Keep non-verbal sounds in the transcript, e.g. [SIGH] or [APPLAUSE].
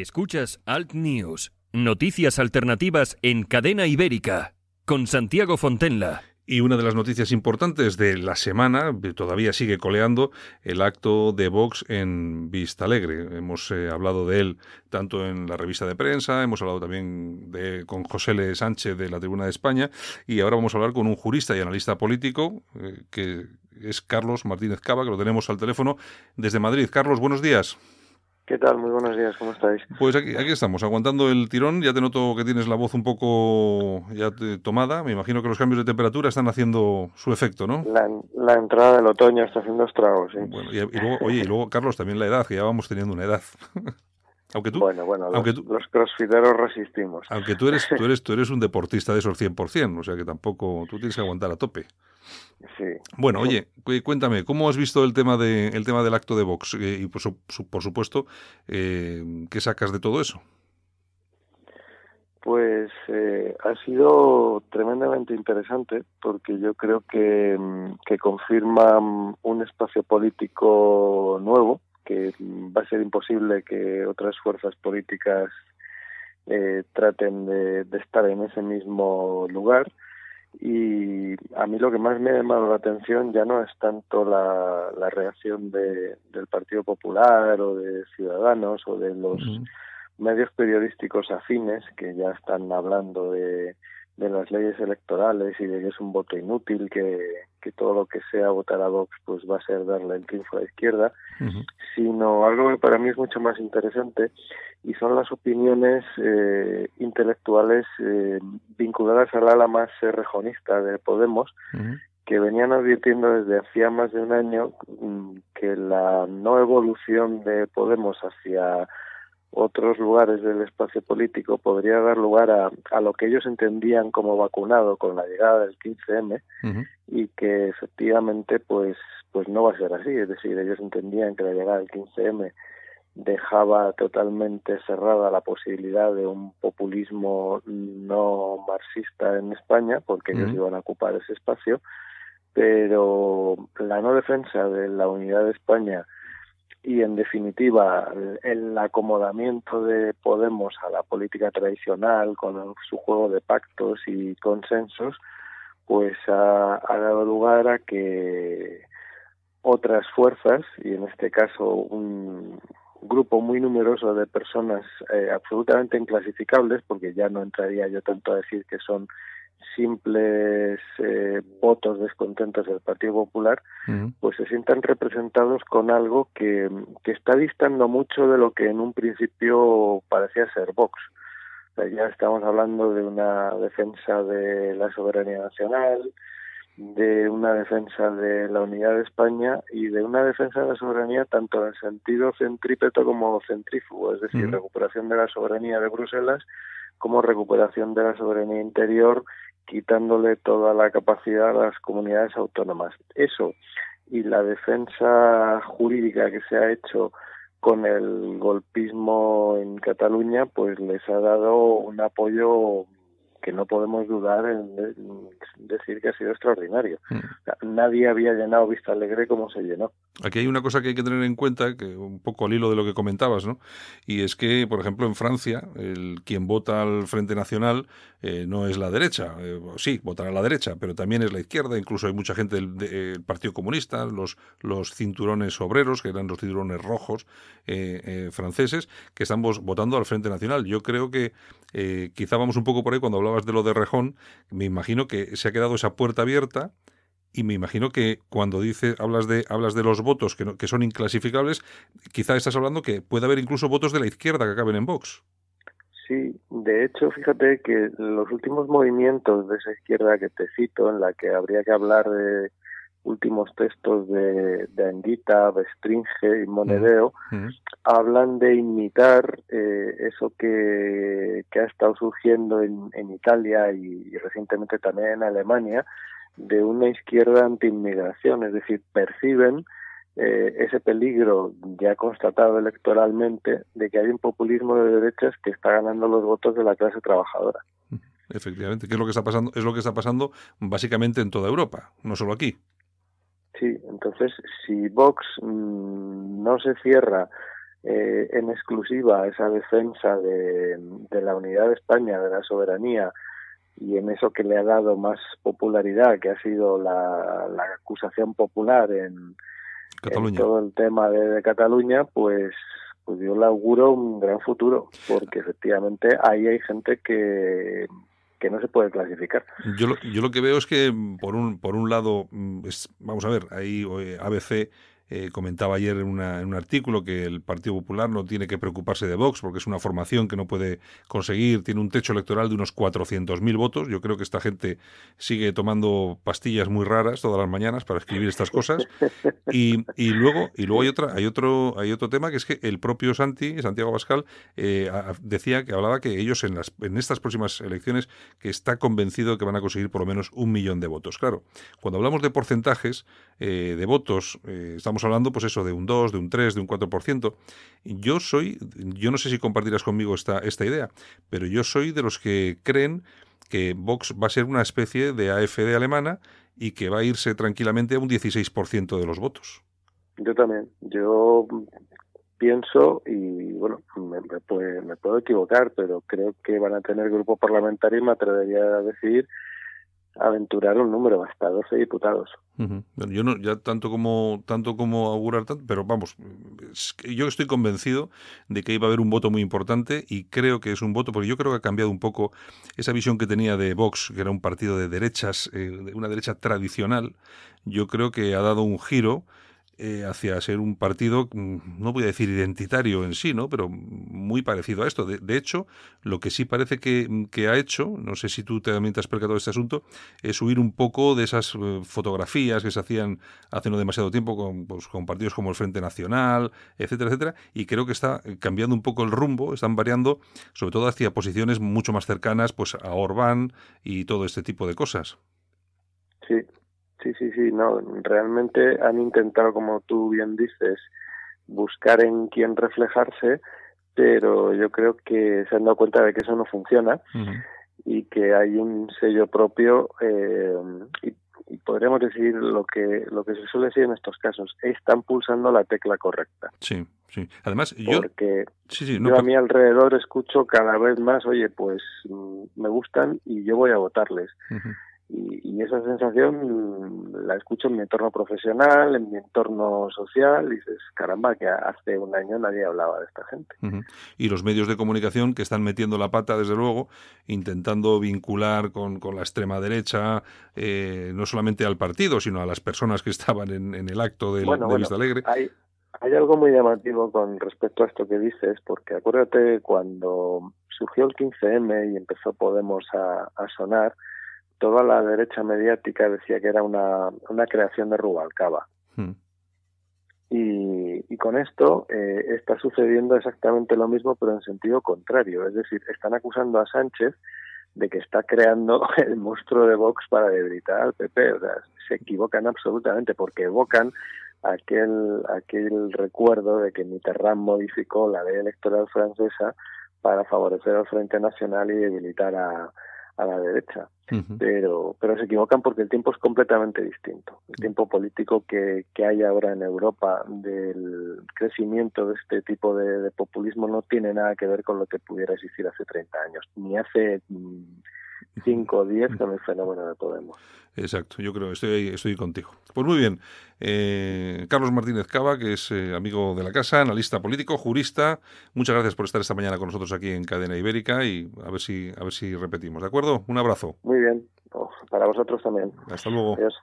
Escuchas Alt News, noticias alternativas en cadena ibérica, con Santiago Fontenla. Y una de las noticias importantes de la semana, todavía sigue coleando, el acto de Vox en Vista Alegre. Hemos eh, hablado de él tanto en la revista de prensa, hemos hablado también de, con José L. Sánchez de la Tribuna de España y ahora vamos a hablar con un jurista y analista político eh, que es Carlos Martínez Cava, que lo tenemos al teléfono desde Madrid. Carlos, buenos días. ¿Qué tal? Muy buenos días, ¿cómo estáis? Pues aquí, aquí estamos, aguantando el tirón. Ya te noto que tienes la voz un poco ya tomada. Me imagino que los cambios de temperatura están haciendo su efecto, ¿no? La, entrada del otoño está haciendo estragos, sí. Bueno, y, luego, oye, y luego, Carlos, también la edad, que ya vamos teniendo una edad. [LAUGHS] aunque tú, bueno, bueno, aunque los, los crossfiteros resistimos. Aunque tú eres, tú eres, tú eres un deportista de esos 100%, o sea que tampoco, tú tienes que aguantar a tope. Sí. Bueno, oye, cuéntame, ¿cómo has visto el tema de el tema del acto de Vox? Eh, y por, por supuesto, eh, ¿qué sacas de todo eso? Pues eh, ha sido tremendamente interesante porque yo creo que, mm, que confirma mm, un espacio político nuevo, que va a ser imposible que otras fuerzas políticas eh, traten de, de estar en ese mismo lugar y a mí lo que más me ha llamado la atención ya no es tanto la, la reacción de, del Partido Popular o de Ciudadanos o de los medios periodísticos afines que ya están hablando de, de las leyes electorales y de que es un voto inútil, que, que todo lo que sea votar a Vox pues va a ser darle el triunfo a la izquierda, sino algo que para mí es mucho más interesante y son las opiniones eh, intelectuales eh, vinculadas al ala más rejonista de Podemos, que venían advirtiendo desde hacía más de un año mm, que la no evolución de Podemos hacia otros lugares del espacio político podría dar lugar a, a lo que ellos entendían como vacunado con la llegada del 15M y que efectivamente pues pues no va a ser así. Es decir ellos entendían que la llegada del 15M dejaba totalmente cerrada la posibilidad de un populismo no marxista en España porque ellos iban a ocupar ese espacio pero la no defensa de la unidad de España y en definitiva el acomodamiento de Podemos a la política tradicional con su juego de pactos y consensos pues ha, dado lugar a que otras fuerzas y en este caso un grupo muy numeroso de personas eh, absolutamente inclasificables porque ya no entraría yo tanto a decir que son simples eh, votos descontentos del Partido Popular, pues se sientan representados con algo que, que está distando mucho de lo que en un principio parecía ser Vox. ya estamos hablando de una defensa de la soberanía nacional, de una defensa de la unidad de España y de una defensa de la soberanía tanto en el sentido centrípeto como centrífugo, es decir, recuperación de la soberanía de Bruselas como recuperación de la soberanía interior quitándole toda la capacidad a las comunidades autónomas. Eso y la defensa jurídica que se ha hecho con el golpismo en Cataluña, pues les ha dado un apoyo que no podemos dudar en decir que ha sido extraordinario. Mm. nadie había llenado Vista Alegre como se llenó. Aquí hay una cosa que hay que tener en cuenta, que un poco al hilo de lo que comentabas, ¿no? Y es que, por ejemplo, en Francia, el quien vota al Frente Nacional eh, no es la derecha. Eh, sí, votará a la derecha, pero también es la izquierda. Incluso hay mucha gente del, Partido Comunista, los, los cinturones obreros, que eran los cinturones rojos eh, franceses, que están votando al Frente Nacional. Yo creo que quizá vamos un poco por ahí cuando hablamos de lo de Rejón, me imagino que se ha quedado esa puerta abierta y me imagino que cuando dices hablas de hablas de los votos que, que son inclasificables, quizá estás hablando que puede haber incluso votos de la izquierda que acaben en Vox. Sí, de hecho, fíjate que los últimos movimientos de esa izquierda que te cito, en la que habría que hablar de últimos textos de, de Anguita, Bestringe y Monedeo, hablan de imitar eh, eso que, que, ha estado surgiendo en, en Italia y, recientemente también en Alemania, de una izquierda anti-inmigración, es decir, perciben eh, ese peligro ya constatado electoralmente de que hay un populismo de derechas que está ganando los votos de la clase trabajadora. Efectivamente, que es lo que está pasando, es lo que está pasando básicamente en toda Europa, no solo aquí. Sí, entonces si Vox mm, no se cierra eh, en exclusiva esa defensa de, la unidad de España, de la soberanía, y en eso que le ha dado más popularidad, que ha sido la, acusación popular en, todo el tema de, Cataluña, pues, pues yo le auguro un gran futuro, porque efectivamente ahí hay gente que, que no se puede clasificar. Yo lo, yo lo que veo es que, por un, por un lado, mm, vamos a ver, ahí eh, ABC eh, comentaba ayer en, un artículo que el Partido Popular no tiene que preocuparse de Vox porque es una formación que no puede conseguir, tiene un techo electoral de unos 400.000 votos. Yo creo que esta gente sigue tomando pastillas muy raras todas las mañanas para escribir estas cosas. Y, luego, y luego hay, otra, hay, otro, hay otro tema que es que el propio Santi, Santiago Pascal, eh, decía que hablaba que ellos en, las, en estas próximas elecciones que está convencido que van a conseguir por lo menos un millón de votos. Claro, cuando hablamos de porcentajes eh, de votos, estamos hablando, pues eso, de un 2, de un 3, de un 4%. Yo soy, yo no sé si compartirás conmigo esta, esta idea, pero yo soy de los que creen que Vox va a ser una especie de AFD alemana y que va a irse tranquilamente a un 16% de los votos. Yo también. Yo pienso, y bueno, me, me, puedo equivocar, pero creo que van a tener grupo parlamentario y me atrevería a decir aventurar un número hasta 12 diputados. yo no, ya tanto como tanto como augurar pero vamos, yo estoy convencido de que iba a haber un voto muy importante y creo que es un voto, porque yo creo que ha cambiado un poco esa visión que tenía de Vox, que era un partido de derechas, eh, una derecha tradicional, yo creo que ha dado un giro eh, hacia ser un partido, mm, no voy a decir identitario en sí, ¿no? pero muy parecido a esto. De, hecho, lo que sí parece que, que, ha hecho, no sé si tú también te has percatado de este asunto, es huir un poco de esas eh, fotografías que se hacían hace no demasiado tiempo con, pues, con partidos como el Frente Nacional, etcétera, etcétera, y creo que está cambiando un poco el rumbo, están variando, sobre todo hacia posiciones mucho más cercanas pues, a Orbán y todo este tipo de cosas. Sí, Sí, sí, sí, no, realmente han intentado, como tú bien dices, buscar en quién reflejarse, pero yo creo que se han dado cuenta de que eso no funciona y que hay un sello propio eh, y, podríamos decir lo que lo que se suele decir en estos casos, están pulsando la tecla correcta. Sí, sí. Además, yo, Porque yo a mi alrededor escucho cada vez más, oye, pues mm, me gustan y yo voy a votarles. Y, esa sensación la escucho en mi entorno profesional, en mi entorno social, y dices, caramba, que hace un año nadie hablaba de esta gente. Y los medios de comunicación que están metiendo la pata, desde luego, intentando vincular con, con la extrema derecha, eh, no solamente al partido, sino a las personas que estaban en, el acto de Vista Alegre. Hay, hay algo muy llamativo con respecto a esto que dices, porque acuérdate cuando surgió el 15M y empezó Podemos a, a sonar, toda la derecha mediática decía que era una, una creación de Rubalcaba. Hmm. Y, y, con esto eh, está sucediendo exactamente lo mismo, pero en sentido contrario. Es decir, están acusando a Sánchez de que está creando [LAUGHS] el monstruo de Vox para debilitar al PP. O sea, se equivocan absolutamente porque evocan aquel, aquel recuerdo de que Mitterrand modificó la ley electoral francesa para favorecer al Frente Nacional y debilitar a, a la derecha. pero, pero se equivocan porque el tiempo es completamente distinto. El tiempo político que, que hay ahora en Europa del crecimiento de este tipo de, populismo no tiene nada que ver con lo que pudiera existir hace 30 años, ni hace 5 o 10 con el fenómeno de Podemos. Exacto, yo creo, estoy, estoy contigo. Pues muy bien, eh, Carlos Martínez Cava, que es eh, amigo de la casa, analista político, jurista, muchas gracias por estar esta mañana con nosotros aquí en Cadena Ibérica y a ver si, a ver si repetimos, ¿de acuerdo? Un abrazo. Muy bien, para vosotros también. Hasta luego. Adiós.